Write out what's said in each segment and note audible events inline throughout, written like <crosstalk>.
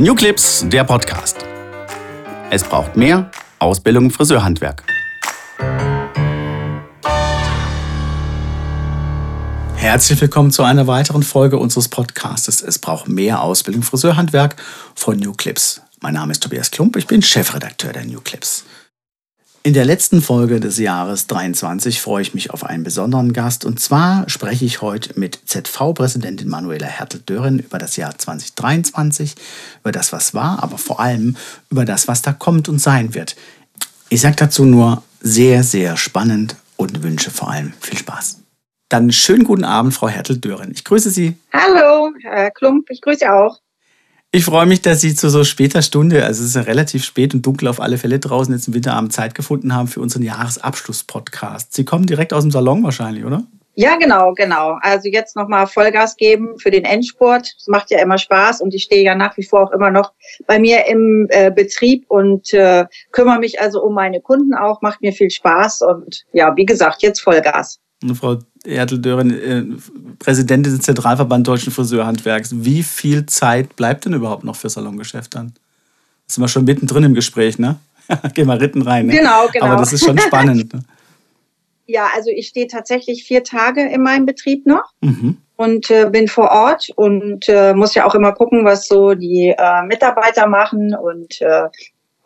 New Clips, der Podcast. Es braucht mehr Ausbildung im Friseurhandwerk. Herzlich willkommen zu einer weiteren Folge unseres Podcasts. Es braucht mehr Ausbildung im Friseurhandwerk von New Clips. Mein Name ist Tobias Klump, ich bin Chefredakteur der New Clips. In der letzten Folge des Jahres 23 freue ich mich auf einen besonderen Gast und zwar spreche ich heute mit ZV-Präsidentin Manuela Hertel-Dören über das Jahr 2023, über das, was war, aber vor allem über das, was da kommt und sein wird. Ich sage dazu nur sehr, sehr spannend und wünsche vor allem viel Spaß. Dann schönen guten Abend, Frau Hertel-Dören. Ich grüße Sie. Hallo, Herr Klump, ich grüße auch. Ich freue mich, dass Sie zu so später Stunde, also es ist ja relativ spät und dunkel auf alle Fälle draußen, jetzt im Winterabend Zeit gefunden haben für unseren Jahresabschluss-Podcast. Sie kommen direkt aus dem Salon wahrscheinlich, oder? Ja, genau, genau. Also jetzt nochmal Vollgas geben für den Endspurt. Das macht ja immer Spaß und ich stehe ja nach wie vor auch immer noch bei mir im äh, Betrieb und äh, kümmere mich also um meine Kunden auch. Macht mir viel Spaß und ja, wie gesagt, jetzt Vollgas. Frau Ertel-Dören, äh, Präsidentin des Zentralverband Deutschen Friseurhandwerks. Wie viel Zeit bleibt denn überhaupt noch für Salongeschäft dann? Das sind wir schon mittendrin im Gespräch, ne? <laughs> Geh mal ritten rein. Ne? Genau, genau. Aber das ist schon spannend. Ne? <laughs> Ja, also ich stehe tatsächlich vier Tage in meinem Betrieb noch mhm. und äh, bin vor Ort und äh, muss ja auch immer gucken, was so die äh, Mitarbeiter machen und äh,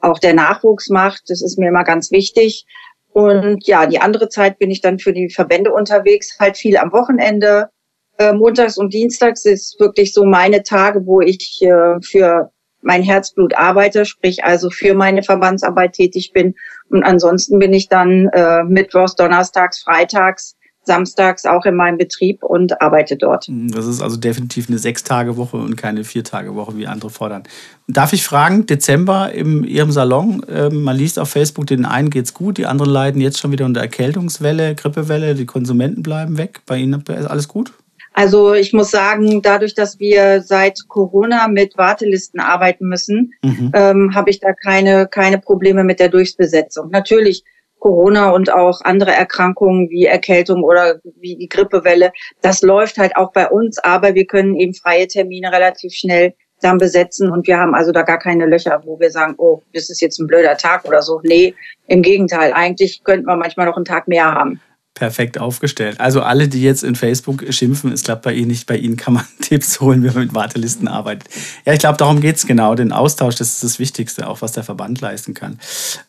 auch der Nachwuchs macht. Das ist mir immer ganz wichtig. Und ja, die andere Zeit bin ich dann für die Verbände unterwegs, halt viel am Wochenende. Äh, montags und Dienstags ist wirklich so meine Tage, wo ich äh, für mein Herzblut arbeite, sprich also für meine Verbandsarbeit tätig bin. Und ansonsten bin ich dann äh, Mittwochs, Donnerstags, Freitags samstags auch in meinem Betrieb und arbeite dort. Hm, das ist also definitiv eine Sechs-Tage-Woche und keine Vier-Tage-Woche, wie andere fordern. Darf ich fragen, Dezember in Ihrem Salon, äh, man liest auf Facebook, den einen geht's gut, die anderen leiden jetzt schon wieder unter Erkältungswelle, Grippewelle, die Konsumenten bleiben weg. Bei Ihnen ist alles gut? Also ich muss sagen, dadurch, dass wir seit Corona mit Wartelisten arbeiten müssen, mhm. ähm, habe ich da keine, keine Probleme mit der Durchbesetzung. Natürlich Corona und auch andere Erkrankungen wie Erkältung oder wie die Grippewelle. Das läuft halt auch bei uns, aber wir können eben freie Termine relativ schnell dann besetzen und wir haben also da gar keine Löcher, wo wir sagen, oh, das ist jetzt ein blöder Tag oder so. Nee, im Gegenteil, eigentlich könnten wir manchmal noch einen Tag mehr haben perfekt aufgestellt. Also alle, die jetzt in Facebook schimpfen, es klappt bei Ihnen nicht, bei Ihnen kann man <laughs> Tipps holen, wie man mit Wartelisten arbeitet. Ja, ich glaube, darum geht es genau. Den Austausch, das ist das Wichtigste, auch was der Verband leisten kann.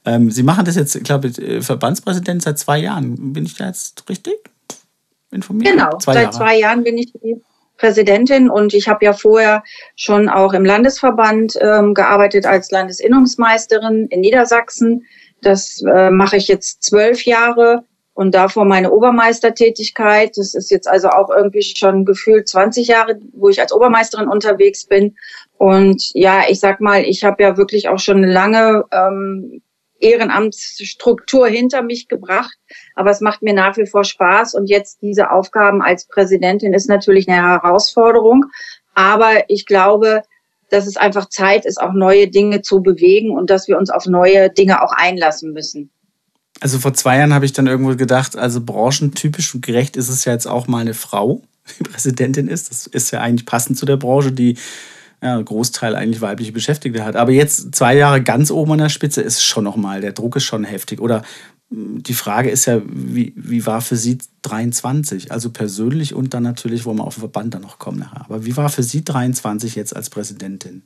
Ähm, Sie machen das jetzt, ich glaube, äh, Verbandspräsident seit zwei Jahren. Bin ich da jetzt richtig informiert? Genau, zwei seit Jahre. zwei Jahren bin ich die Präsidentin und ich habe ja vorher schon auch im Landesverband ähm, gearbeitet als Landesinnungsmeisterin in Niedersachsen. Das äh, mache ich jetzt zwölf Jahre und davor meine Obermeistertätigkeit. Das ist jetzt also auch irgendwie schon gefühlt 20 Jahre, wo ich als Obermeisterin unterwegs bin. Und ja, ich sag mal, ich habe ja wirklich auch schon eine lange ähm, Ehrenamtsstruktur hinter mich gebracht. Aber es macht mir nach wie vor Spaß. Und jetzt diese Aufgaben als Präsidentin ist natürlich eine Herausforderung. Aber ich glaube, dass es einfach Zeit ist, auch neue Dinge zu bewegen und dass wir uns auf neue Dinge auch einlassen müssen. Also vor zwei Jahren habe ich dann irgendwo gedacht, also branchentypisch und gerecht ist es ja jetzt auch mal eine Frau, <laughs> die Präsidentin ist. Das ist ja eigentlich passend zu der Branche, die ja, Großteil eigentlich weibliche Beschäftigte hat. Aber jetzt zwei Jahre ganz oben an der Spitze ist schon nochmal, der Druck ist schon heftig. Oder hm, die Frage ist ja, wie, wie war für Sie 23? Also persönlich und dann natürlich, wo wir auf den Verband dann noch kommen nachher. Aber wie war für Sie 23 jetzt als Präsidentin?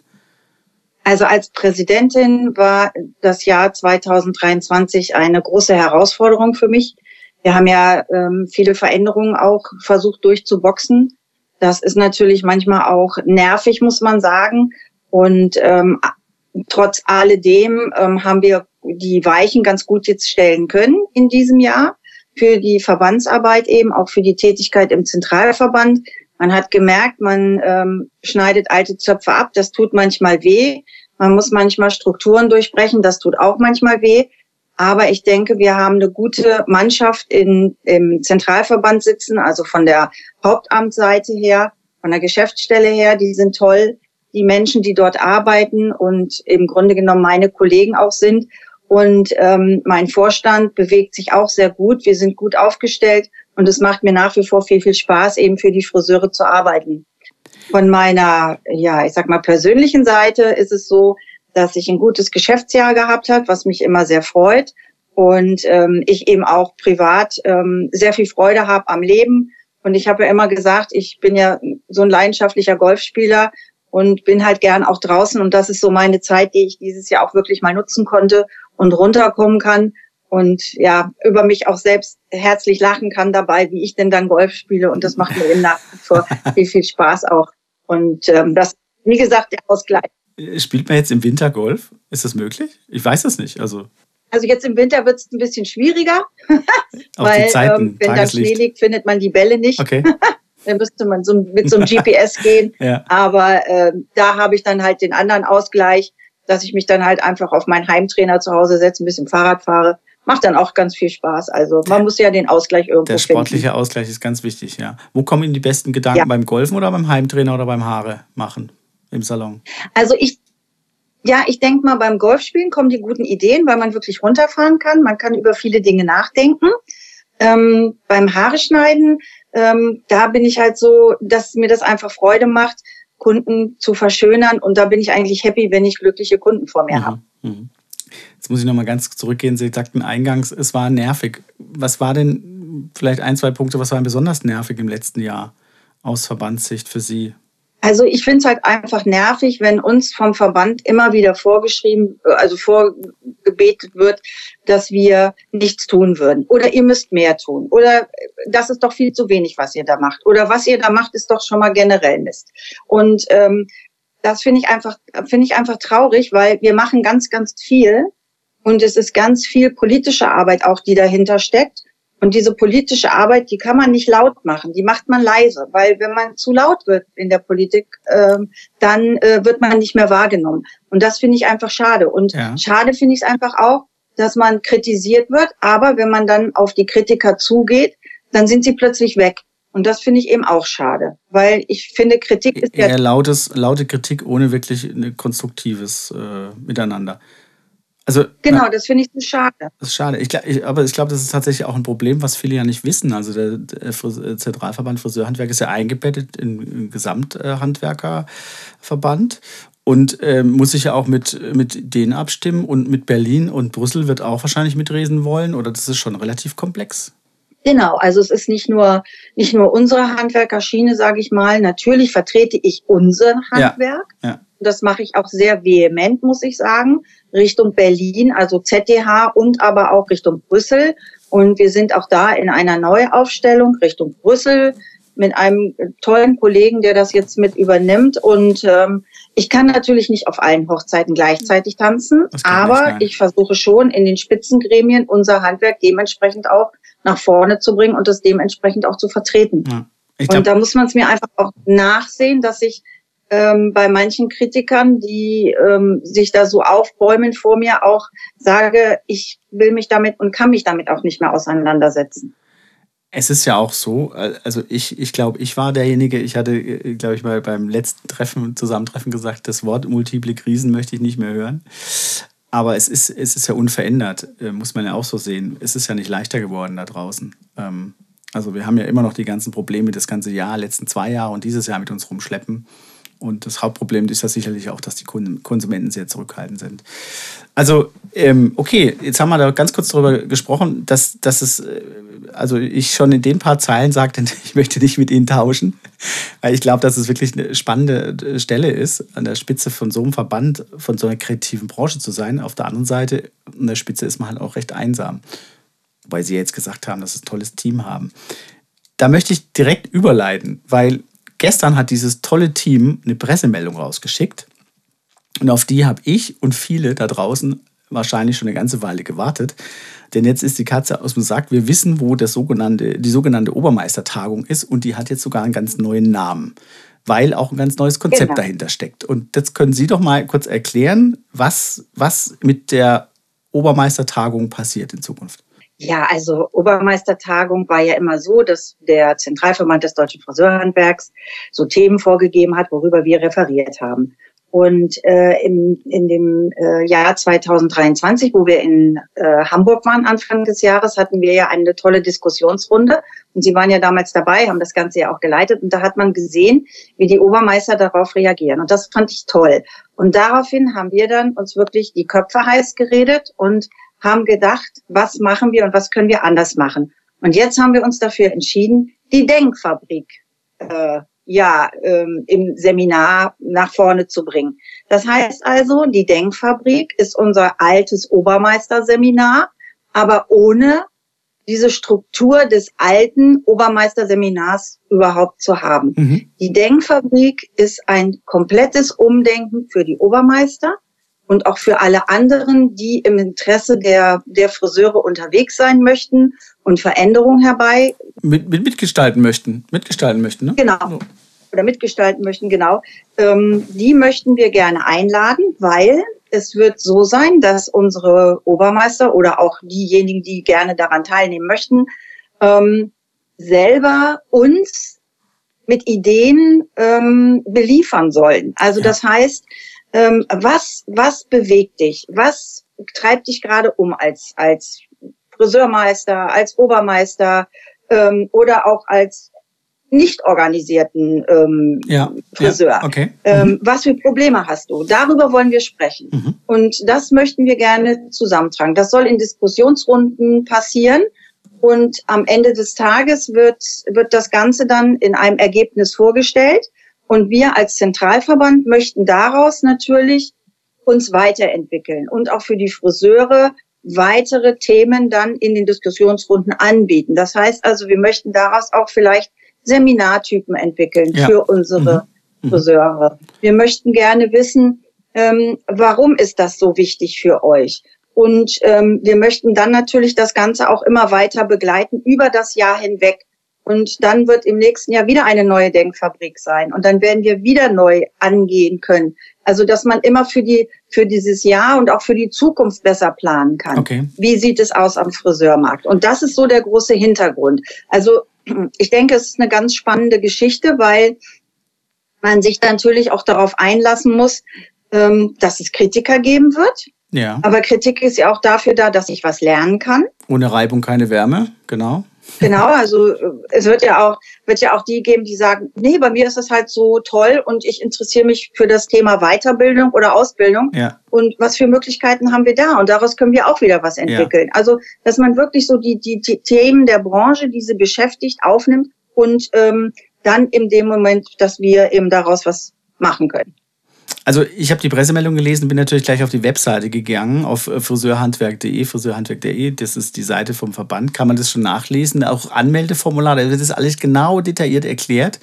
Also als Präsidentin war das Jahr 2023 eine große Herausforderung für mich. Wir haben ja ähm, viele Veränderungen auch versucht durchzuboxen. Das ist natürlich manchmal auch nervig, muss man sagen. Und ähm, trotz alledem ähm, haben wir die Weichen ganz gut jetzt stellen können in diesem Jahr für die Verbandsarbeit eben, auch für die Tätigkeit im Zentralverband. Man hat gemerkt, man ähm, schneidet alte Zöpfe ab. Das tut manchmal weh. Man muss manchmal Strukturen durchbrechen. Das tut auch manchmal weh. Aber ich denke, wir haben eine gute Mannschaft in, im Zentralverband sitzen, also von der Hauptamtsseite her, von der Geschäftsstelle her. Die sind toll. Die Menschen, die dort arbeiten und im Grunde genommen meine Kollegen auch sind. Und ähm, mein Vorstand bewegt sich auch sehr gut. Wir sind gut aufgestellt und es macht mir nach wie vor viel, viel Spaß, eben für die Friseure zu arbeiten. Von meiner, ja, ich sag mal, persönlichen Seite ist es so, dass ich ein gutes Geschäftsjahr gehabt hat, was mich immer sehr freut. Und ähm, ich eben auch privat ähm, sehr viel Freude habe am Leben. Und ich habe ja immer gesagt, ich bin ja so ein leidenschaftlicher Golfspieler und bin halt gern auch draußen. Und das ist so meine Zeit, die ich dieses Jahr auch wirklich mal nutzen konnte und runterkommen kann und ja, über mich auch selbst herzlich lachen kann dabei, wie ich denn dann Golf spiele. Und das macht mir eben nach wie vor <laughs> viel, viel Spaß auch. Und ähm, das, wie gesagt, der Ausgleich. Spielt man jetzt im Winter Golf? Ist das möglich? Ich weiß das nicht. Also, also jetzt im Winter wird es ein bisschen schwieriger, <laughs> weil Zeiten, ähm, wenn da Schnee liegt, findet man die Bälle nicht. Okay. <laughs> dann müsste man so mit so einem GPS gehen. ja. Aber äh, da habe ich dann halt den anderen Ausgleich, dass ich mich dann halt einfach auf meinen Heimtrainer zu Hause setze, ein bisschen Fahrrad fahre macht dann auch ganz viel Spaß. Also man muss ja den Ausgleich irgendwo Der sportliche finden. Ausgleich ist ganz wichtig, ja. Wo kommen Ihnen die besten Gedanken? Ja. Beim Golfen oder beim Heimtrainer oder beim Haare machen im Salon? Also ich, ja, ich denke mal, beim Golfspielen kommen die guten Ideen, weil man wirklich runterfahren kann. Man kann über viele Dinge nachdenken. Ähm, beim Haare schneiden, ähm, da bin ich halt so, dass mir das einfach Freude macht, Kunden zu verschönern. Und da bin ich eigentlich happy, wenn ich glückliche Kunden vor mir mhm. habe. Mhm. Jetzt muss ich nochmal ganz zurückgehen. Sie sagten eingangs, es war nervig. Was war denn vielleicht ein, zwei Punkte, was war besonders nervig im letzten Jahr aus Verbandssicht für Sie? Also ich finde es halt einfach nervig, wenn uns vom Verband immer wieder vorgeschrieben, also vorgebetet wird, dass wir nichts tun würden. Oder ihr müsst mehr tun. Oder das ist doch viel zu wenig, was ihr da macht. Oder was ihr da macht, ist doch schon mal generell Mist. Und ähm, das finde ich einfach, finde ich einfach traurig, weil wir machen ganz, ganz viel und es ist ganz viel politische Arbeit auch, die dahinter steckt. Und diese politische Arbeit, die kann man nicht laut machen, die macht man leise, weil wenn man zu laut wird in der Politik, äh, dann äh, wird man nicht mehr wahrgenommen. Und das finde ich einfach schade. Und ja. schade finde ich es einfach auch, dass man kritisiert wird, aber wenn man dann auf die Kritiker zugeht, dann sind sie plötzlich weg. Und das finde ich eben auch schade, weil ich finde, Kritik ist ja. Eher lautes, laute Kritik ohne wirklich ein konstruktives äh, Miteinander. Also, genau, das finde ich so schade. Das ist schade. Ich, ich, aber ich glaube, das ist tatsächlich auch ein Problem, was viele ja nicht wissen. Also der, der Zentralverband Friseurhandwerk ist ja eingebettet im Gesamthandwerkerverband und äh, muss sich ja auch mit, mit denen abstimmen. Und mit Berlin und Brüssel wird auch wahrscheinlich mitreden wollen. Oder das ist schon relativ komplex. Genau, also es ist nicht nur nicht nur unsere Handwerkerschiene, sage ich mal. Natürlich vertrete ich unser Handwerk. Ja, ja. Das mache ich auch sehr vehement, muss ich sagen, Richtung Berlin, also ZDH und aber auch Richtung Brüssel. Und wir sind auch da in einer Neuaufstellung Richtung Brüssel mit einem tollen Kollegen, der das jetzt mit übernimmt. Und ähm, ich kann natürlich nicht auf allen Hochzeiten gleichzeitig tanzen, aber ich versuche schon in den Spitzengremien unser Handwerk dementsprechend auch nach vorne zu bringen und das dementsprechend auch zu vertreten. Ja, glaub, und da muss man es mir einfach auch nachsehen, dass ich ähm, bei manchen Kritikern, die ähm, sich da so aufbäumen vor mir, auch sage, ich will mich damit und kann mich damit auch nicht mehr auseinandersetzen. Es ist ja auch so, also ich, ich glaube, ich war derjenige, ich hatte, äh, glaube ich, mal beim letzten Treffen, Zusammentreffen gesagt, das Wort multiple Krisen möchte ich nicht mehr hören. Aber es ist, es ist ja unverändert, äh, muss man ja auch so sehen. Es ist ja nicht leichter geworden da draußen. Ähm, also wir haben ja immer noch die ganzen Probleme das ganze Jahr, letzten zwei Jahre und dieses Jahr mit uns rumschleppen. Und das Hauptproblem ist ja sicherlich auch, dass die Konsumenten sehr zurückhaltend sind. Also, ähm, okay, jetzt haben wir da ganz kurz darüber gesprochen, dass, dass es, äh, also ich schon in den paar Zeilen sagte, <laughs> ich möchte nicht mit Ihnen tauschen, weil ich glaube, dass es wirklich eine spannende äh, Stelle ist, an der Spitze von so einem Verband, von so einer kreativen Branche zu sein. Auf der anderen Seite, an der Spitze ist man halt auch recht einsam, weil Sie jetzt gesagt haben, dass Sie ein tolles Team haben. Da möchte ich direkt überleiten, weil Gestern hat dieses tolle Team eine Pressemeldung rausgeschickt. Und auf die habe ich und viele da draußen wahrscheinlich schon eine ganze Weile gewartet. Denn jetzt ist die Katze aus dem Sack. Wir wissen, wo das sogenannte, die sogenannte Obermeistertagung ist. Und die hat jetzt sogar einen ganz neuen Namen, weil auch ein ganz neues Konzept genau. dahinter steckt. Und jetzt können Sie doch mal kurz erklären, was, was mit der Obermeistertagung passiert in Zukunft. Ja, also Obermeistertagung war ja immer so, dass der Zentralverband des deutschen Friseurhandwerks so Themen vorgegeben hat, worüber wir referiert haben. Und äh, in, in dem äh, Jahr 2023, wo wir in äh, Hamburg waren, Anfang des Jahres, hatten wir ja eine tolle Diskussionsrunde. Und Sie waren ja damals dabei, haben das Ganze ja auch geleitet. Und da hat man gesehen, wie die Obermeister darauf reagieren. Und das fand ich toll. Und daraufhin haben wir dann uns wirklich die Köpfe heiß geredet und haben gedacht, was machen wir und was können wir anders machen. Und jetzt haben wir uns dafür entschieden, die Denkfabrik äh, ja ähm, im Seminar nach vorne zu bringen. Das heißt also, die Denkfabrik ist unser altes Obermeisterseminar, aber ohne diese Struktur des alten Obermeisterseminars überhaupt zu haben. Mhm. Die Denkfabrik ist ein komplettes Umdenken für die Obermeister und auch für alle anderen, die im Interesse der, der Friseure unterwegs sein möchten und Veränderungen herbei. Mit, mit mitgestalten möchten. Mitgestalten möchten, ne? Genau. So. Oder mitgestalten möchten, genau. Ähm, die möchten wir gerne einladen, weil es wird so sein, dass unsere Obermeister oder auch diejenigen, die gerne daran teilnehmen möchten, ähm, selber uns mit Ideen ähm, beliefern sollen. Also ja. das heißt, ähm, was, was bewegt dich? Was treibt dich gerade um als, als Friseurmeister, als Obermeister ähm, oder auch als nicht organisierten ähm, ja, Friseur. Ja, okay. Ähm, mhm. was für Probleme hast du? Darüber wollen wir sprechen. Mhm. Und das möchten wir gerne zusammentragen. Das soll in Diskussionsrunden passieren. Und am Ende des Tages wird, wird das Ganze dann in einem Ergebnis vorgestellt. Und wir als Zentralverband möchten daraus natürlich uns weiterentwickeln und auch für die Friseure weitere Themen dann in den Diskussionsrunden anbieten. Das heißt also, wir möchten daraus auch vielleicht Seminartypen entwickeln ja. für unsere mhm. mhm. Friseure. Wir möchten gerne wissen, ähm, warum ist das so wichtig für euch? Und ähm, wir möchten dann natürlich das Ganze auch immer weiter begleiten über das Jahr hinweg. Und dann wird im nächsten Jahr wieder eine neue Denkfabrik sein. Und dann werden wir wieder neu angehen können. Also, dass man immer für die, für dieses Jahr und auch für die Zukunft besser planen kann. Okay. Wie sieht es aus am Friseurmarkt? Und das ist so der große Hintergrund. Also, ich denke, es ist eine ganz spannende Geschichte, weil man sich natürlich auch darauf einlassen muss, ähm, dass es Kritiker geben wird. Ja. Aber Kritik ist ja auch dafür da, dass ich was lernen kann. Ohne Reibung keine Wärme, genau. Genau, also äh, es wird ja auch, wird ja auch die geben, die sagen, nee, bei mir ist das halt so toll und ich interessiere mich für das Thema Weiterbildung oder Ausbildung. Ja. Und was für Möglichkeiten haben wir da? Und daraus können wir auch wieder was entwickeln. Ja. Also, dass man wirklich so die, die, die Themen der Branche, die sie beschäftigt, aufnimmt und ähm, dann in dem Moment, dass wir eben daraus was machen können. Also ich habe die Pressemeldung gelesen, bin natürlich gleich auf die Webseite gegangen, auf äh, friseurhandwerk.de, friseurhandwerk.de, das ist die Seite vom Verband, kann man das schon nachlesen, auch Anmeldeformular, da wird das alles genau detailliert erklärt.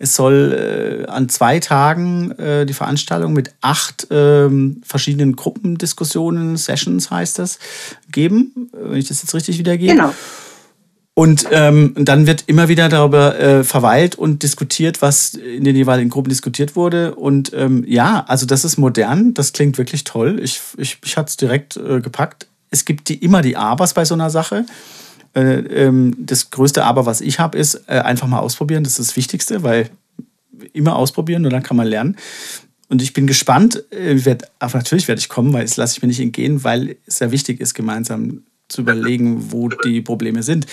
Es soll äh, an zwei Tagen äh, die Veranstaltung mit acht ähm, verschiedenen Gruppendiskussionen, Sessions heißt das, geben, wenn ich das jetzt richtig wiedergebe. Genau. Und ähm, dann wird immer wieder darüber äh, verweilt und diskutiert, was in den jeweiligen Gruppen diskutiert wurde. Und ähm, ja, also das ist modern, das klingt wirklich toll. Ich, ich, ich hatte es direkt äh, gepackt. Es gibt die, immer die Abers bei so einer Sache. Äh, ähm, das größte Aber, was ich habe, ist äh, einfach mal ausprobieren. Das ist das Wichtigste, weil immer ausprobieren und dann kann man lernen. Und ich bin gespannt, äh, werd, aber natürlich werde ich kommen, weil das lasse ich mir nicht entgehen, weil es sehr wichtig ist, gemeinsam zu überlegen, wo die Probleme sind.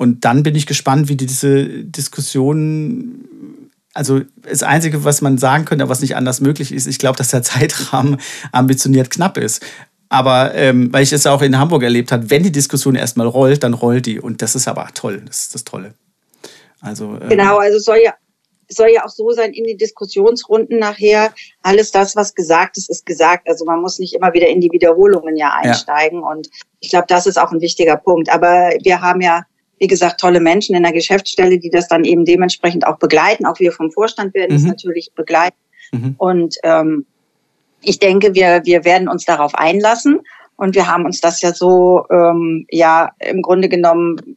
Und dann bin ich gespannt, wie diese Diskussion, also das Einzige, was man sagen könnte, was nicht anders möglich ist, ich glaube, dass der <laughs> Zeitrahmen ambitioniert knapp ist. Aber ähm, weil ich es auch in Hamburg erlebt habe, wenn die Diskussion erstmal rollt, dann rollt die. Und das ist aber toll. Das ist das Tolle. Also, ähm, genau, also soll ja, soll ja auch so sein in die Diskussionsrunden nachher. Alles das, was gesagt ist, ist gesagt. Also man muss nicht immer wieder in die Wiederholungen ja einsteigen. Ja. Und ich glaube, das ist auch ein wichtiger Punkt. Aber wir haben ja wie gesagt, tolle Menschen in der Geschäftsstelle, die das dann eben dementsprechend auch begleiten. Auch wir vom Vorstand werden es mhm. natürlich begleiten. Mhm. Und ähm, ich denke, wir, wir werden uns darauf einlassen. Und wir haben uns das ja so, ähm, ja, im Grunde genommen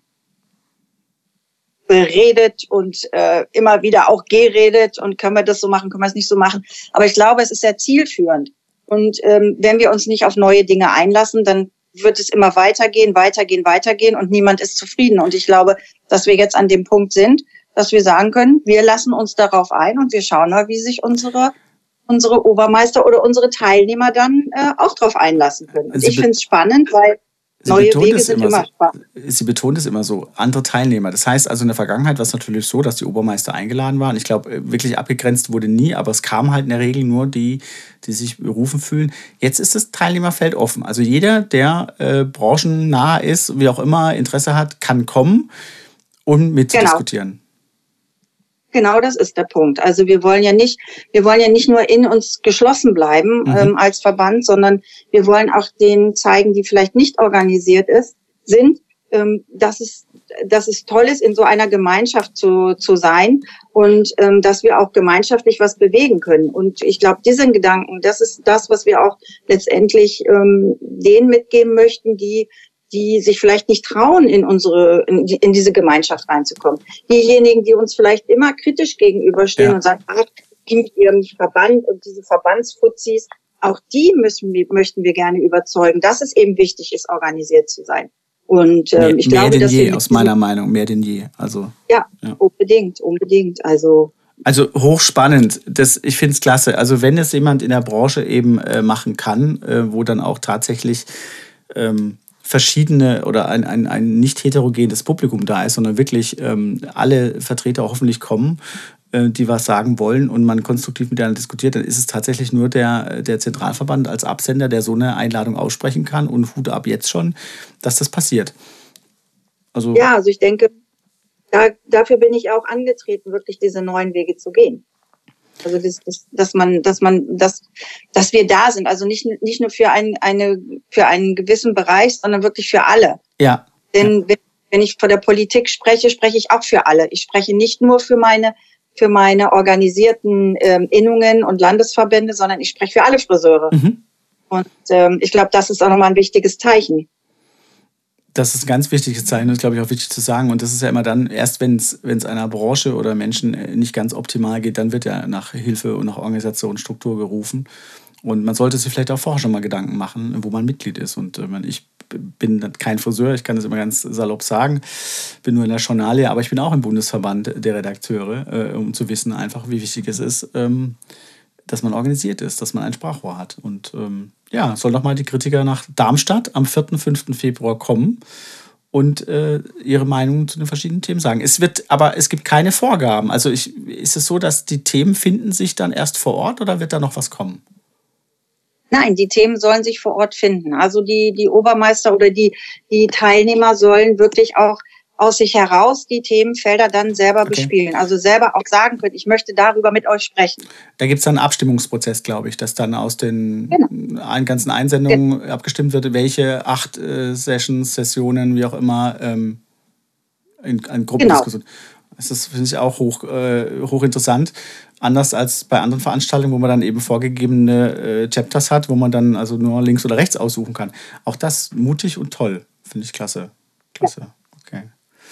beredet und äh, immer wieder auch geredet und können wir das so machen, können wir es nicht so machen. Aber ich glaube, es ist sehr zielführend. Und ähm, wenn wir uns nicht auf neue Dinge einlassen, dann wird es immer weitergehen, weitergehen, weitergehen und niemand ist zufrieden. Und ich glaube, dass wir jetzt an dem Punkt sind, dass wir sagen können, wir lassen uns darauf ein und wir schauen mal, wie sich unsere unsere Obermeister oder unsere Teilnehmer dann äh, auch drauf einlassen können. Und ich finde es spannend, weil Neue Wege sind immer, spannend. Sie betont es immer so, andere Teilnehmer. Das heißt also in der Vergangenheit war es natürlich so, dass die Obermeister eingeladen waren. Ich glaube, äh, wirklich abgegrenzt wurde nie, aber es kamen halt in der Regel nur die, die sich berufen fühlen. Jetzt ist das Teilnehmerfeld offen. Also jeder, der äh, branchennah ist, wie auch immer Interesse hat, kann kommen und mitdiskutieren. Genau. Genau das ist der Punkt. Also wir wollen ja nicht, wir wollen ja nicht nur in uns geschlossen bleiben mhm. ähm, als Verband, sondern wir wollen auch denen zeigen, die vielleicht nicht organisiert ist, sind, ähm, dass es, dass es toll ist, in so einer Gemeinschaft zu, zu sein und ähm, dass wir auch gemeinschaftlich was bewegen können. Und ich glaube, diesen Gedanken, das ist das, was wir auch letztendlich ähm, denen mitgeben möchten, die die sich vielleicht nicht trauen, in unsere, in, die, in diese Gemeinschaft reinzukommen. Diejenigen, die uns vielleicht immer kritisch gegenüberstehen ja. und sagen, ach, die mit ihrem Verband und diese Verbandsfuzis, auch die müssen, möchten wir gerne überzeugen, dass es eben wichtig ist, organisiert zu sein. Und ähm, mehr, ich glaube, mehr denn je, aus meiner Meinung, mehr denn je. Also ja, ja. unbedingt, unbedingt. Also also hochspannend. Das, ich finde es klasse. Also wenn es jemand in der Branche eben äh, machen kann, äh, wo dann auch tatsächlich ähm, verschiedene oder ein, ein, ein nicht heterogenes Publikum da ist, sondern wirklich ähm, alle Vertreter hoffentlich kommen, äh, die was sagen wollen und man konstruktiv miteinander diskutiert, dann ist es tatsächlich nur der, der Zentralverband als Absender, der so eine Einladung aussprechen kann und Hut ab jetzt schon, dass das passiert. Also ja, also ich denke, da, dafür bin ich auch angetreten, wirklich diese neuen Wege zu gehen. Also das, das, dass man, dass man, dass, dass wir da sind. Also nicht, nicht nur für einen, eine, für einen gewissen Bereich, sondern wirklich für alle. Ja. Denn wenn, wenn ich vor der Politik spreche, spreche ich auch für alle. Ich spreche nicht nur für meine, für meine organisierten ähm, Innungen und Landesverbände, sondern ich spreche für alle Friseure. Mhm. Und ähm, ich glaube, das ist auch nochmal ein wichtiges Zeichen das ist ein ganz wichtiges Zeichen, das ist, glaube ich, auch wichtig zu sagen. Und das ist ja immer dann, erst wenn es einer Branche oder Menschen äh, nicht ganz optimal geht, dann wird ja nach Hilfe und nach Organisation, Struktur gerufen. Und man sollte sich vielleicht auch vorher schon mal Gedanken machen, wo man Mitglied ist. Und äh, ich bin kein Friseur, ich kann das immer ganz salopp sagen, bin nur in der Journalie, aber ich bin auch im Bundesverband der Redakteure, äh, um zu wissen einfach, wie wichtig es ist, ähm, dass man organisiert ist, dass man ein Sprachrohr hat. Und ähm, ja, soll nochmal die Kritiker nach Darmstadt am 4. 5. Februar kommen und äh, ihre Meinung zu den verschiedenen Themen sagen. Es wird, aber es gibt keine Vorgaben. Also ich, ist es so, dass die Themen finden sich dann erst vor Ort oder wird da noch was kommen? Nein, die Themen sollen sich vor Ort finden. Also die, die Obermeister oder die, die Teilnehmer sollen wirklich auch aus sich heraus die Themenfelder dann selber okay. bespielen. Also selber auch sagen können, ich möchte darüber mit euch sprechen. Da gibt es dann einen Abstimmungsprozess, glaube ich, dass dann aus den genau. ganzen Einsendungen genau. abgestimmt wird, welche acht äh, Sessions, Sessionen, wie auch immer, ähm, in, in Gruppendiskussion. Genau. Das finde ich auch hoch, äh, hochinteressant. Anders als bei anderen Veranstaltungen, wo man dann eben vorgegebene äh, Chapters hat, wo man dann also nur links oder rechts aussuchen kann. Auch das mutig und toll. Finde ich klasse. Klasse. Ja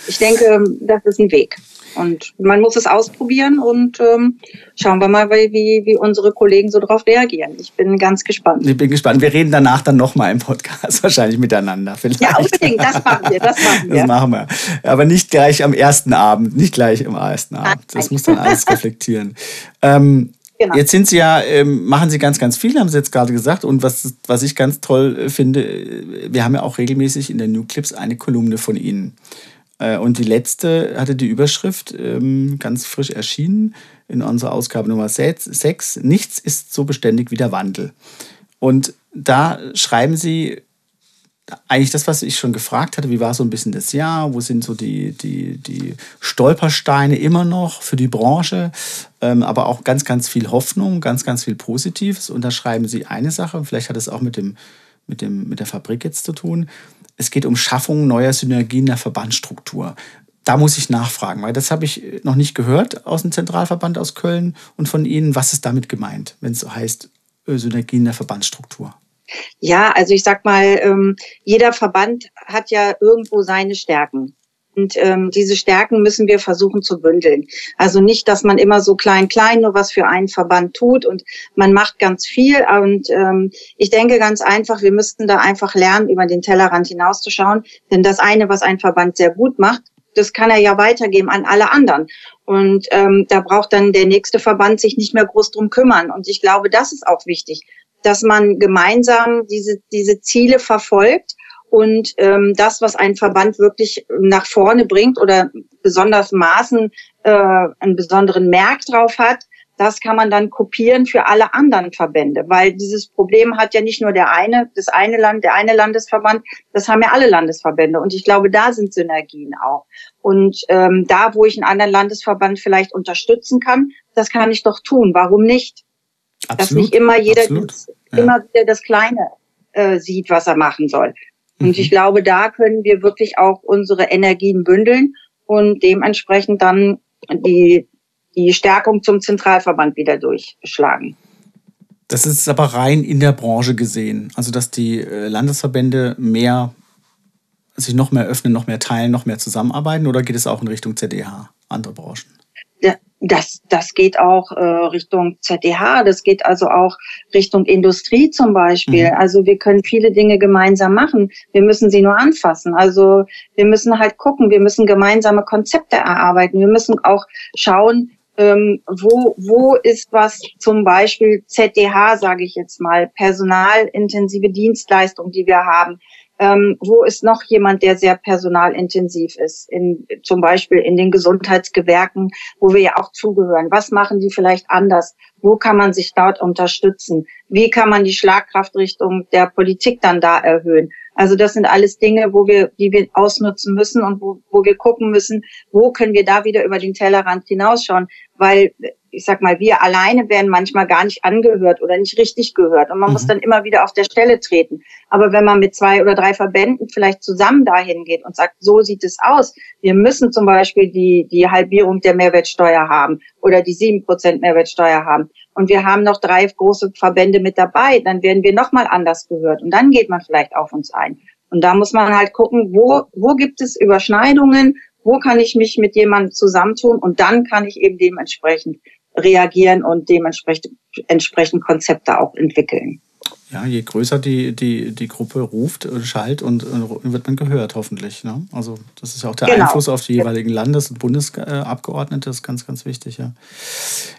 ich denke, das ist ein Weg. Und man muss es ausprobieren und ähm, schauen wir mal, wie, wie unsere Kollegen so darauf reagieren. Ich bin ganz gespannt. Ich bin gespannt. Wir reden danach dann nochmal im Podcast, <laughs> wahrscheinlich miteinander. Vielleicht. Ja, unbedingt, das machen wir. Das machen wir. Das machen wir. Aber nicht gleich am ersten Abend, nicht gleich am ersten Abend. Das muss dann alles reflektieren. Ähm, Genau. Jetzt sind Sie ja, ähm, machen Sie ganz, ganz viel, haben Sie jetzt gerade gesagt. Und was, was ich ganz toll äh, finde, äh, wir haben ja auch regelmäßig in der New Clips eine Kolumne von Ihnen. Äh, und die letzte hatte die Überschrift, ähm, ganz frisch erschienen, in unserer Ausgabe Nummer 6, Nichts ist so beständig wie der Wandel. Und da schreiben Sie eigentlich das, was ich schon gefragt hatte, wie war so ein bisschen das Jahr, wo sind so die, die, die Stolpersteine immer noch für die Branche, ähm, aber auch ganz, ganz viel Hoffnung, ganz, ganz viel Positives. Und da schreiben Sie eine Sache, vielleicht hat es auch mit, dem, mit, dem, mit der Fabrik jetzt zu tun, es geht um Schaffung neuer Synergien der Verbandsstruktur. Da muss ich nachfragen, weil das habe ich noch nicht gehört aus dem Zentralverband aus Köln und von Ihnen. Was ist damit gemeint, wenn es so heißt, äh, Synergien der Verbandsstruktur? Ja, also ich sag mal, ähm, jeder Verband hat ja irgendwo seine Stärken. Und ähm, diese Stärken müssen wir versuchen zu bündeln. Also nicht, dass man immer so klein, klein nur was für einen Verband tut und man macht ganz viel. Und ähm, ich denke ganz einfach, wir müssten da einfach lernen, über den Tellerrand hinauszuschauen. Denn das eine, was ein Verband sehr gut macht, das kann er ja weitergeben an alle anderen. Und ähm, da braucht dann der nächste Verband sich nicht mehr groß drum kümmern. Und ich glaube, das ist auch wichtig, dass man gemeinsam diese, diese Ziele verfolgt und ähm, das, was ein Verband wirklich nach vorne bringt oder besonders Maßen äh, einen besonderen Merk drauf hat, das kann man dann kopieren für alle anderen Verbände, weil dieses Problem hat ja nicht nur der eine, das eine Land, der eine Landesverband, das haben ja alle Landesverbände. Und ich glaube, da sind Synergien auch. Und ähm, da, wo ich einen anderen Landesverband vielleicht unterstützen kann, das kann ich doch tun. Warum nicht? Absolut, Dass nicht immer jeder das, ja. immer wieder das Kleine äh, sieht, was er machen soll. Und mhm. ich glaube, da können wir wirklich auch unsere Energien bündeln und dementsprechend dann die die Stärkung zum Zentralverband wieder durchschlagen. Das ist aber rein in der Branche gesehen. Also, dass die äh, Landesverbände mehr, sich noch mehr öffnen, noch mehr teilen, noch mehr zusammenarbeiten oder geht es auch in Richtung ZDH, andere Branchen? Das, das geht auch äh, Richtung ZDH, das geht also auch Richtung Industrie zum Beispiel. Mhm. Also wir können viele Dinge gemeinsam machen. Wir müssen sie nur anfassen. Also wir müssen halt gucken, wir müssen gemeinsame Konzepte erarbeiten. Wir müssen auch schauen, ähm, wo, wo ist was zum Beispiel ZDH, sage ich jetzt mal, personalintensive Dienstleistung, die wir haben. Ähm, wo ist noch jemand, der sehr personalintensiv ist? In, zum Beispiel in den Gesundheitsgewerken, wo wir ja auch zugehören. Was machen die vielleicht anders? Wo kann man sich dort unterstützen? Wie kann man die Schlagkraftrichtung der Politik dann da erhöhen? Also das sind alles Dinge, wo wir, die wir ausnutzen müssen und wo, wo wir gucken müssen, wo können wir da wieder über den Tellerrand hinausschauen, weil ich sag mal, wir alleine werden manchmal gar nicht angehört oder nicht richtig gehört und man mhm. muss dann immer wieder auf der Stelle treten. Aber wenn man mit zwei oder drei Verbänden vielleicht zusammen dahin geht und sagt, so sieht es aus, wir müssen zum Beispiel die, die Halbierung der Mehrwertsteuer haben oder die sieben Prozent Mehrwertsteuer haben und wir haben noch drei große Verbände mit dabei, dann werden wir nochmal anders gehört und dann geht man vielleicht auf uns ein. Und da muss man halt gucken, wo, wo gibt es Überschneidungen, wo kann ich mich mit jemandem zusammentun und dann kann ich eben dementsprechend reagieren und dementsprechend entsprechend Konzepte auch entwickeln. Ja, je größer die, die, die Gruppe ruft, schallt und, und wird man gehört, hoffentlich. Ne? Also das ist ja auch der genau. Einfluss auf die jeweiligen Landes- und Bundesabgeordnete, das ist ganz, ganz wichtig. Ja,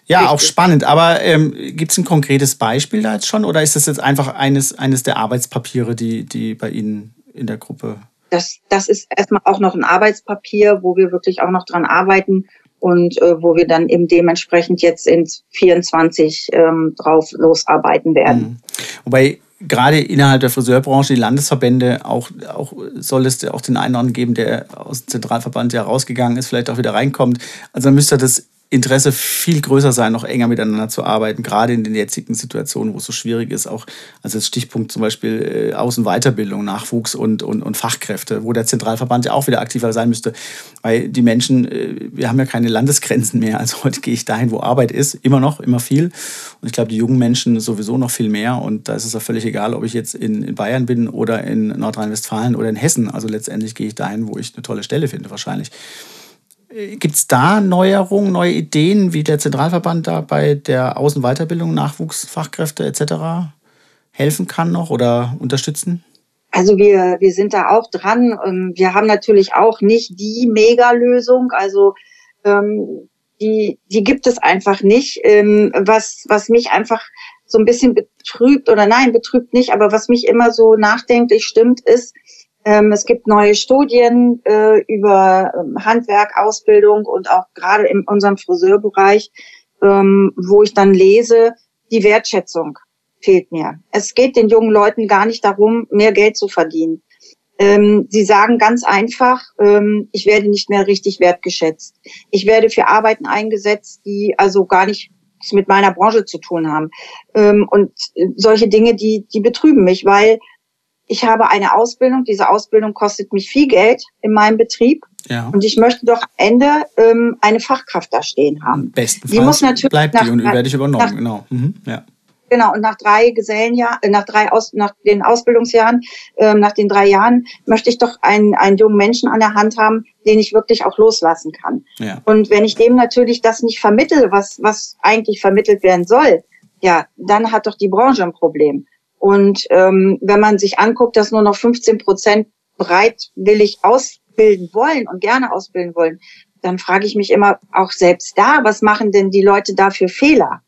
ja auch spannend. Aber ähm, gibt es ein konkretes Beispiel da jetzt schon oder ist das jetzt einfach eines, eines der Arbeitspapiere, die, die bei Ihnen in der Gruppe das, das ist erstmal auch noch ein Arbeitspapier, wo wir wirklich auch noch dran arbeiten und äh, wo wir dann eben dementsprechend jetzt in 24 ähm, drauf losarbeiten werden. Mhm. Wobei gerade innerhalb der Friseurbranche, die Landesverbände, auch, auch soll es auch den einen oder anderen geben, der aus dem Zentralverband ja rausgegangen ist, vielleicht auch wieder reinkommt. Also dann müsste das Interesse viel größer sein, noch enger miteinander zu arbeiten, gerade in den jetzigen Situationen, wo es so schwierig ist, auch also als Stichpunkt zum Beispiel äh, Außen- Weiterbildung, Nachwuchs und, und, und Fachkräfte, wo der Zentralverband ja auch wieder aktiver sein müsste, weil die Menschen, äh, wir haben ja keine Landesgrenzen mehr, also heute gehe ich dahin, wo Arbeit ist, immer noch, immer viel. Und ich glaube, die jungen Menschen sowieso noch viel mehr. Und da ist es auch völlig egal, ob ich jetzt in, in Bayern bin oder in Nordrhein-Westfalen oder in Hessen, also letztendlich gehe ich dahin, wo ich eine tolle Stelle finde wahrscheinlich. Gibt es da Neuerungen, neue Ideen, wie der Zentralverband da bei der Außenweiterbildung, Nachwuchsfachkräfte etc. helfen kann noch oder unterstützen? Also wir, wir sind da auch dran. Ähm, wir haben natürlich auch nicht die Mega-Lösung. Also ähm, die, die gibt es einfach nicht. Ähm, was, was mich einfach so ein bisschen betrübt oder nein, betrübt nicht, aber was mich immer so nachdenklich stimmt, ist, es gibt neue Studien äh, über ähm, Handwerk, Ausbildung und auch gerade in unserem Friseurbereich, ähm, wo ich dann lese, die Wertschätzung fehlt mir. Es geht den jungen Leuten gar nicht darum, mehr Geld zu verdienen. Ähm, sie sagen ganz einfach, ähm, ich werde nicht mehr richtig wertgeschätzt. Ich werde für Arbeiten eingesetzt, die also gar nicht mit meiner Branche zu tun haben. Ähm, und äh, solche Dinge, die, die betrüben mich, weil ich habe eine Ausbildung, diese Ausbildung kostet mich viel Geld in meinem Betrieb. Ja. Und ich möchte doch am Ende ähm, eine Fachkraft da stehen haben. Bestenfalls die muss natürlich bleibt nach, die und werde ich übernommen, nach, genau. Mhm, ja. Genau, und nach drei Gesellenjahren, äh, nach drei Aus, nach den Ausbildungsjahren, ähm, nach den drei Jahren, möchte ich doch einen, einen jungen Menschen an der Hand haben, den ich wirklich auch loslassen kann. Ja. Und wenn ich dem natürlich das nicht vermittel, was, was eigentlich vermittelt werden soll, ja, dann hat doch die Branche ein Problem. Und ähm, wenn man sich anguckt, dass nur noch 15 Prozent bereitwillig aus, ausbilden wollen und gerne ausbilden wollen, dann frage ich mich immer auch selbst da, was machen denn die Leute da für Fehler?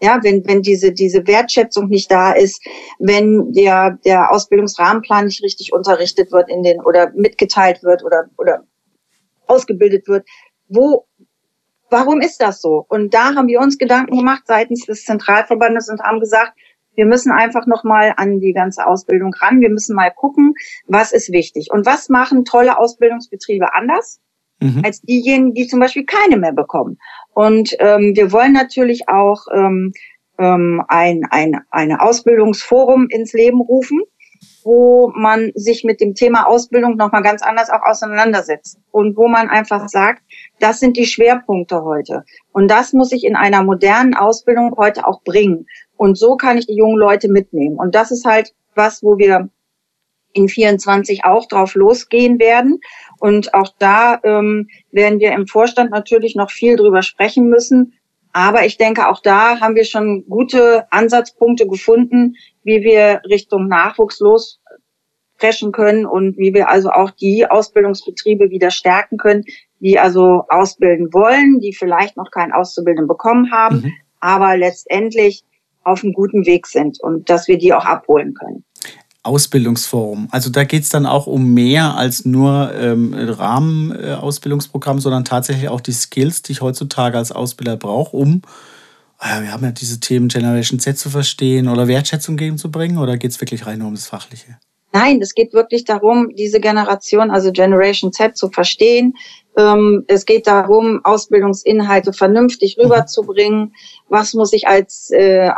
Ja, wenn, wenn diese, diese Wertschätzung nicht da ist, wenn der, der Ausbildungsrahmenplan nicht richtig unterrichtet wird in den, oder mitgeteilt wird oder, oder ausgebildet wird, wo, warum ist das so? Und da haben wir uns Gedanken gemacht seitens des Zentralverbandes und haben gesagt, wir müssen einfach nochmal an die ganze Ausbildung ran. Wir müssen mal gucken, was ist wichtig und was machen tolle Ausbildungsbetriebe anders mhm. als diejenigen, die zum Beispiel keine mehr bekommen. Und ähm, wir wollen natürlich auch ähm, ähm, ein, ein eine Ausbildungsforum ins Leben rufen, wo man sich mit dem Thema Ausbildung nochmal ganz anders auch auseinandersetzt und wo man einfach sagt, das sind die Schwerpunkte heute. Und das muss ich in einer modernen Ausbildung heute auch bringen. Und so kann ich die jungen Leute mitnehmen. Und das ist halt was, wo wir in 24 auch drauf losgehen werden. Und auch da ähm, werden wir im Vorstand natürlich noch viel drüber sprechen müssen. Aber ich denke, auch da haben wir schon gute Ansatzpunkte gefunden, wie wir Richtung Nachwuchs lospreschen können und wie wir also auch die Ausbildungsbetriebe wieder stärken können, die also ausbilden wollen, die vielleicht noch keinen Auszubildenden bekommen haben, mhm. aber letztendlich auf einem guten Weg sind und dass wir die auch abholen können. Ausbildungsforum. Also da geht es dann auch um mehr als nur ähm, Rahmenausbildungsprogramm, sondern tatsächlich auch die Skills, die ich heutzutage als Ausbilder brauche, um, äh, wir haben ja diese Themen Generation Z zu verstehen oder Wertschätzung gegenzubringen, oder geht es wirklich rein nur ums Fachliche? Nein, es geht wirklich darum, diese Generation, also Generation Z, zu verstehen, es geht darum, Ausbildungsinhalte vernünftig mhm. rüberzubringen. Was muss ich als äh,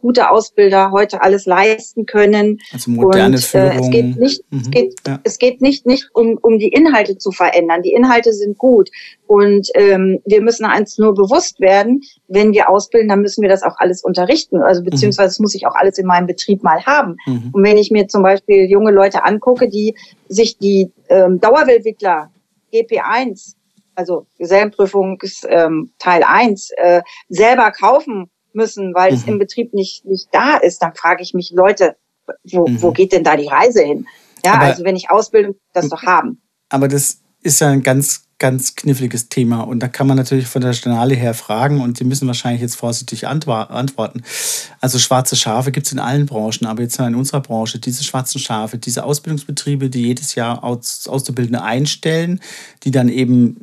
guter Ausbilder heute alles leisten können? Also moderne Und, äh, es geht nicht, mhm. es geht, ja. es geht nicht, nicht um, um die Inhalte zu verändern. Die Inhalte sind gut. Und ähm, wir müssen eins nur bewusst werden, wenn wir ausbilden, dann müssen wir das auch alles unterrichten. Also mhm. beziehungsweise das muss ich auch alles in meinem Betrieb mal haben. Mhm. Und wenn ich mir zum Beispiel junge Leute angucke, die sich die ähm, Dauerweltwickler GP1, also Gesellenprüfung ähm, Teil 1, äh, selber kaufen müssen, weil mhm. es im Betrieb nicht, nicht da ist, dann frage ich mich, Leute, wo, mhm. wo geht denn da die Reise hin? Ja, aber, also wenn ich Ausbildung, das doch haben. Aber das ist ja ein ganz, ganz kniffliges Thema. Und da kann man natürlich von der Stenale her fragen und die müssen wahrscheinlich jetzt vorsichtig antworten. Also schwarze Schafe gibt es in allen Branchen, aber jetzt in unserer Branche, diese schwarzen Schafe, diese Ausbildungsbetriebe, die jedes Jahr Aus Auszubildende einstellen, die dann eben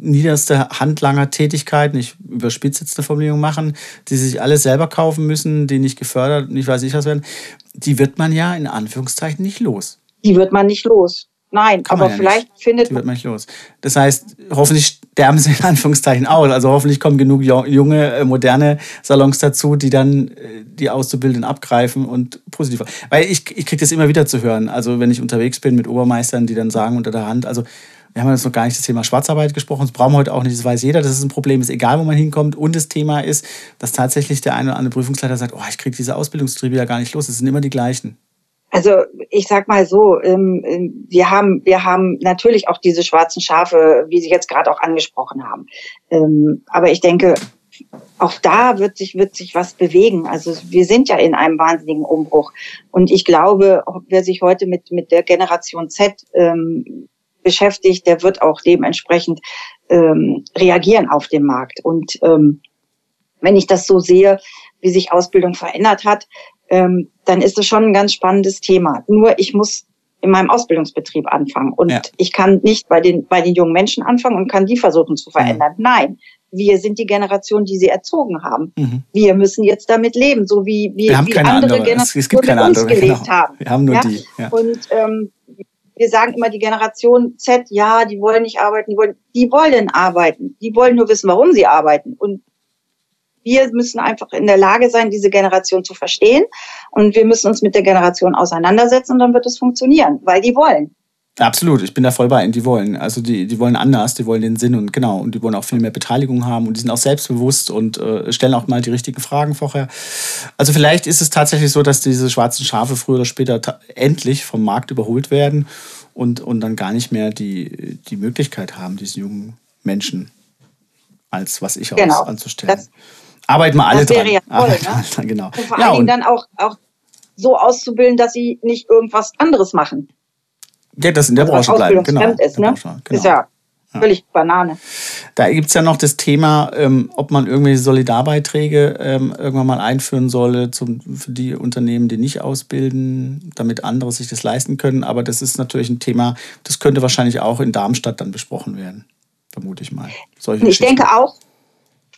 niederste Handlanger-Tätigkeiten, ich überspitze jetzt eine Formulierung machen, die sich alle selber kaufen müssen, die nicht gefördert, nicht weiß ich was werden, die wird man ja in Anführungszeichen nicht los. Die wird man nicht los. Nein, Kann aber ja vielleicht nicht. findet. Die wird man nicht los. Das heißt, hoffentlich sterben sie in Anführungszeichen aus. Also hoffentlich kommen genug junge, äh, moderne Salons dazu, die dann äh, die Auszubildenden abgreifen und positiv. Weil ich, ich kriege das immer wieder zu hören. Also wenn ich unterwegs bin mit Obermeistern, die dann sagen unter der Hand, also wir haben jetzt noch gar nicht das Thema Schwarzarbeit gesprochen, das brauchen wir heute auch nicht, das weiß jeder, das ist ein Problem, ist egal, wo man hinkommt. Und das Thema ist, dass tatsächlich der eine oder andere Prüfungsleiter sagt, oh, ich kriege diese Ausbildungsbetriebe ja gar nicht los, es sind immer die gleichen. Also ich sag mal so, ähm, ähm, wir haben wir haben natürlich auch diese schwarzen Schafe, wie Sie jetzt gerade auch angesprochen haben. Ähm, aber ich denke, auch da wird sich wird sich was bewegen. Also wir sind ja in einem wahnsinnigen Umbruch und ich glaube, wer sich heute mit mit der Generation Z beschäftigt, der wird auch dementsprechend reagieren auf den Markt. Und wenn ich das so sehe, wie sich Ausbildung verändert hat, ähm, dann ist es schon ein ganz spannendes Thema. Nur ich muss in meinem Ausbildungsbetrieb anfangen und ja. ich kann nicht bei den bei den jungen Menschen anfangen und kann die versuchen zu verändern. Mhm. Nein, wir sind die Generation, die sie erzogen haben. Mhm. Wir müssen jetzt damit leben, so wie, wie, wir haben wie keine andere andere. Generationen es, gibt keine uns andere, gelebt genau. haben. Wir haben nur ja? die. Ja. Und ähm, wir sagen immer, die Generation Z, ja, die wollen nicht arbeiten, die wollen, die wollen arbeiten. Die wollen nur wissen, warum sie arbeiten. Und wir müssen einfach in der Lage sein, diese Generation zu verstehen. Und wir müssen uns mit der Generation auseinandersetzen und dann wird es funktionieren, weil die wollen. Absolut, ich bin da voll bei ihnen. Die wollen. Also die, die wollen anders, die wollen den Sinn und genau. Und die wollen auch viel mehr Beteiligung haben und die sind auch selbstbewusst und äh, stellen auch mal die richtigen Fragen vorher. Also vielleicht ist es tatsächlich so, dass diese schwarzen Schafe früher oder später endlich vom Markt überholt werden und, und dann gar nicht mehr die, die Möglichkeit haben, diese jungen Menschen als was ich genau. aus anzustellen. Das, Arbeiten wir alle das wäre dran. Ja toll, ne? genau. Und vor ja, allen Dingen dann auch, auch so auszubilden, dass sie nicht irgendwas anderes machen. Ja, das in der also Branche bleiben, genau. Ist, ne? Branche, genau. ist ja Völlig Banane. Da gibt es ja noch das Thema, ähm, ob man irgendwelche Solidarbeiträge ähm, irgendwann mal einführen solle zum, für die Unternehmen, die nicht ausbilden, damit andere sich das leisten können. Aber das ist natürlich ein Thema, das könnte wahrscheinlich auch in Darmstadt dann besprochen werden, vermute ich mal. Solche ich denke auch.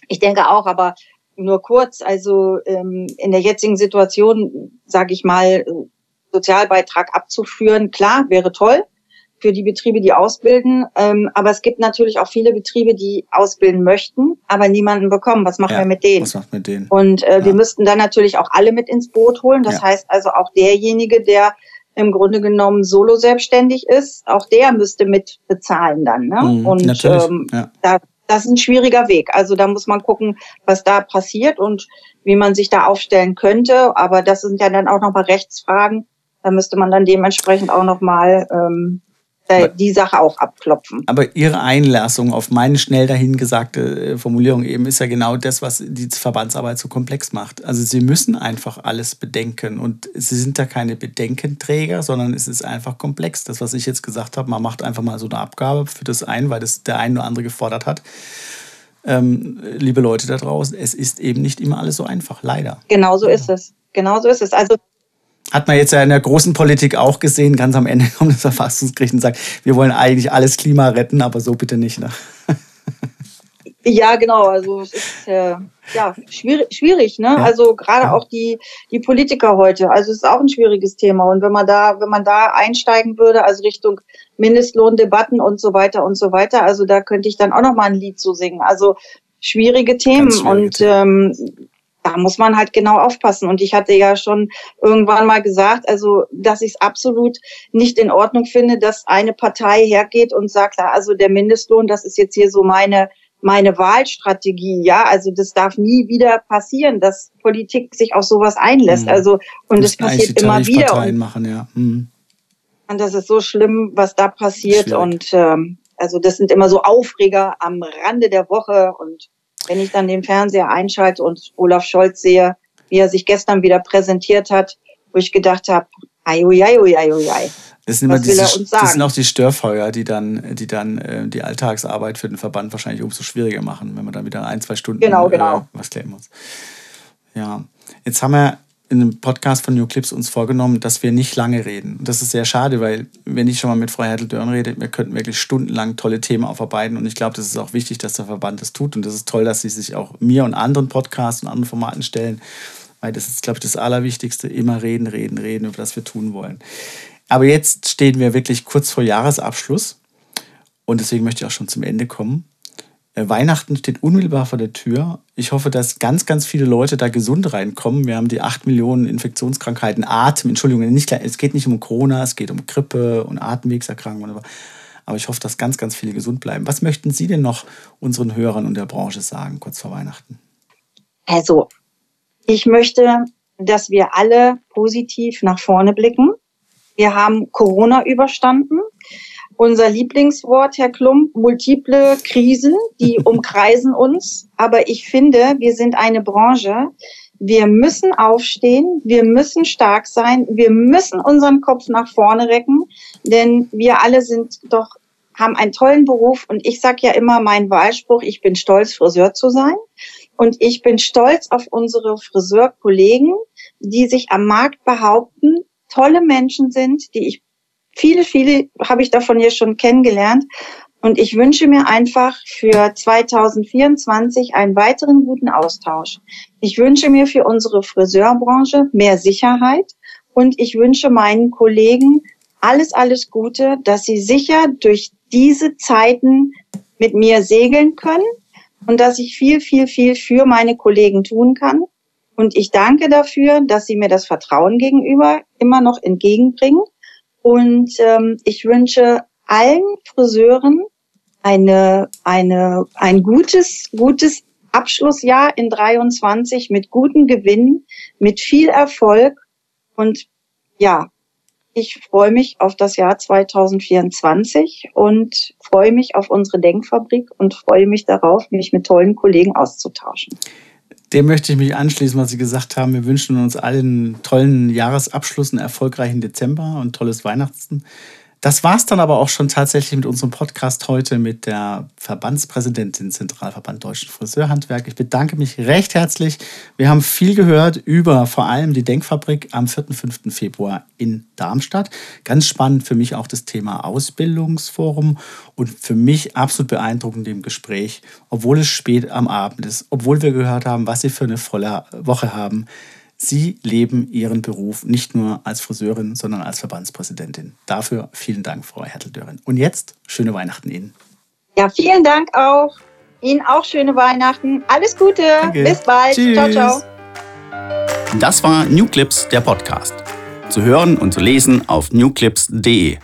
Ich denke auch, aber nur kurz. Also ähm, in der jetzigen Situation, sage ich mal, Sozialbeitrag abzuführen, klar, wäre toll für die Betriebe, die ausbilden. Ähm, aber es gibt natürlich auch viele Betriebe, die ausbilden möchten, aber niemanden bekommen. Was machen ja, wir mit denen? Was macht mit denen? Und äh, ja. wir müssten dann natürlich auch alle mit ins Boot holen. Das ja. heißt also auch derjenige, der im Grunde genommen solo selbstständig ist, auch der müsste mit bezahlen dann. Ne? Mhm, und ähm, da, das ist ein schwieriger Weg. Also da muss man gucken, was da passiert und wie man sich da aufstellen könnte. Aber das sind ja dann auch nochmal Rechtsfragen. Da müsste man dann dementsprechend auch nochmal ähm, äh, die Sache auch abklopfen. Aber Ihre Einlassung auf meine schnell dahingesagte äh, Formulierung eben ist ja genau das, was die Verbandsarbeit so komplex macht. Also Sie müssen einfach alles bedenken und Sie sind da keine Bedenkenträger, sondern es ist einfach komplex. Das, was ich jetzt gesagt habe, man macht einfach mal so eine Abgabe für das ein, weil das der eine oder andere gefordert hat. Ähm, liebe Leute da draußen, es ist eben nicht immer alles so einfach, leider. Genau so ist es. Genau so ist es. Also hat man jetzt ja in der großen Politik auch gesehen. Ganz am Ende <laughs> kommt das Verfassungsgericht und sagt, wir wollen eigentlich alles Klima retten, aber so bitte nicht. Ne? <laughs> Ja, genau. Also es ist äh, ja schwierig, schwierig ne? Ja. Also gerade ja. auch die die Politiker heute. Also es ist auch ein schwieriges Thema. Und wenn man da wenn man da einsteigen würde, also Richtung Mindestlohndebatten und so weiter und so weiter, also da könnte ich dann auch noch mal ein Lied zu singen. Also schwierige Themen schwierige und Themen. Ähm, da muss man halt genau aufpassen. Und ich hatte ja schon irgendwann mal gesagt, also, dass ich es absolut nicht in Ordnung finde, dass eine Partei hergeht und sagt, also der Mindestlohn, das ist jetzt hier so meine, meine Wahlstrategie. Ja, also das darf nie wieder passieren, dass Politik sich auf sowas einlässt. Mhm. Also, und das passiert immer wieder. Und, machen, ja. Mhm. und das ist so schlimm, was da passiert. Schwierig. Und ähm, also das sind immer so Aufreger am Rande der Woche und wenn ich dann den Fernseher einschalte und Olaf Scholz sehe, wie er sich gestern wieder präsentiert hat, wo ich gedacht habe, ai, das sind, immer diese, das sind auch die Störfeuer, die dann, die dann äh, die Alltagsarbeit für den Verband wahrscheinlich umso schwieriger machen, wenn man dann wieder ein, zwei Stunden genau, genau. Äh, was klären muss. Ja, jetzt haben wir in einem Podcast von New Clips uns vorgenommen, dass wir nicht lange reden. Das ist sehr schade, weil wenn ich schon mal mit Frau Hertel-Dörn rede, wir könnten wirklich stundenlang tolle Themen aufarbeiten. Und ich glaube, das ist auch wichtig, dass der Verband das tut. Und das ist toll, dass sie sich auch mir und anderen Podcasts und anderen Formaten stellen. Weil das ist, glaube ich, das Allerwichtigste. Immer reden, reden, reden, über das wir tun wollen. Aber jetzt stehen wir wirklich kurz vor Jahresabschluss. Und deswegen möchte ich auch schon zum Ende kommen. Äh, Weihnachten steht unmittelbar vor der Tür. Ich hoffe, dass ganz, ganz viele Leute da gesund reinkommen. Wir haben die 8 Millionen Infektionskrankheiten, Atem, Entschuldigung, nicht, es geht nicht um Corona, es geht um Grippe und Atemwegserkrankungen. Aber ich hoffe, dass ganz, ganz viele gesund bleiben. Was möchten Sie denn noch unseren Hörern und der Branche sagen, kurz vor Weihnachten? Also, ich möchte, dass wir alle positiv nach vorne blicken. Wir haben Corona überstanden unser Lieblingswort, Herr Klump, multiple Krisen, die <laughs> umkreisen uns. Aber ich finde, wir sind eine Branche. Wir müssen aufstehen, wir müssen stark sein, wir müssen unseren Kopf nach vorne recken, denn wir alle sind doch haben einen tollen Beruf und ich sage ja immer meinen Wahlspruch, ich bin stolz, Friseur zu sein. Und ich bin stolz auf unsere Friseurkollegen, die sich am Markt behaupten, tolle Menschen sind, die ich viele, viele habe ich davon hier schon kennengelernt. Und ich wünsche mir einfach für 2024 einen weiteren guten Austausch. Ich wünsche mir für unsere Friseurbranche mehr Sicherheit und ich wünsche meinen Kollegen alles, alles Gute, dass sie sicher durch diese Zeiten mit mir segeln können und dass ich viel, viel, viel für meine Kollegen tun kann. Und ich danke dafür, dass sie mir das Vertrauen gegenüber immer noch entgegenbringen und ähm, ich wünsche allen Friseuren eine, eine, ein gutes, gutes Abschlussjahr in 23 mit guten Gewinnen, mit viel Erfolg. Und ja, ich freue mich auf das Jahr 2024 und freue mich auf unsere Denkfabrik und freue mich darauf, mich mit tollen Kollegen auszutauschen. Dem möchte ich mich anschließen, was Sie gesagt haben. Wir wünschen uns allen einen tollen Jahresabschluss, einen erfolgreichen Dezember und tolles Weihnachten. Das war es dann aber auch schon tatsächlich mit unserem Podcast heute mit der Verbandspräsidentin Zentralverband Deutschen Friseurhandwerk. Ich bedanke mich recht herzlich. Wir haben viel gehört über vor allem die Denkfabrik am 4. und 5. Februar in Darmstadt. Ganz spannend für mich auch das Thema Ausbildungsforum und für mich absolut beeindruckend im Gespräch, obwohl es spät am Abend ist, obwohl wir gehört haben, was Sie für eine volle Woche haben Sie leben Ihren Beruf nicht nur als Friseurin, sondern als Verbandspräsidentin. Dafür vielen Dank, Frau Herteldören. Und jetzt schöne Weihnachten Ihnen. Ja, vielen Dank auch. Ihnen auch schöne Weihnachten. Alles Gute. Danke. Bis bald. Tschüss. Ciao, ciao. Das war New Clips, der Podcast. Zu hören und zu lesen auf newclips.de.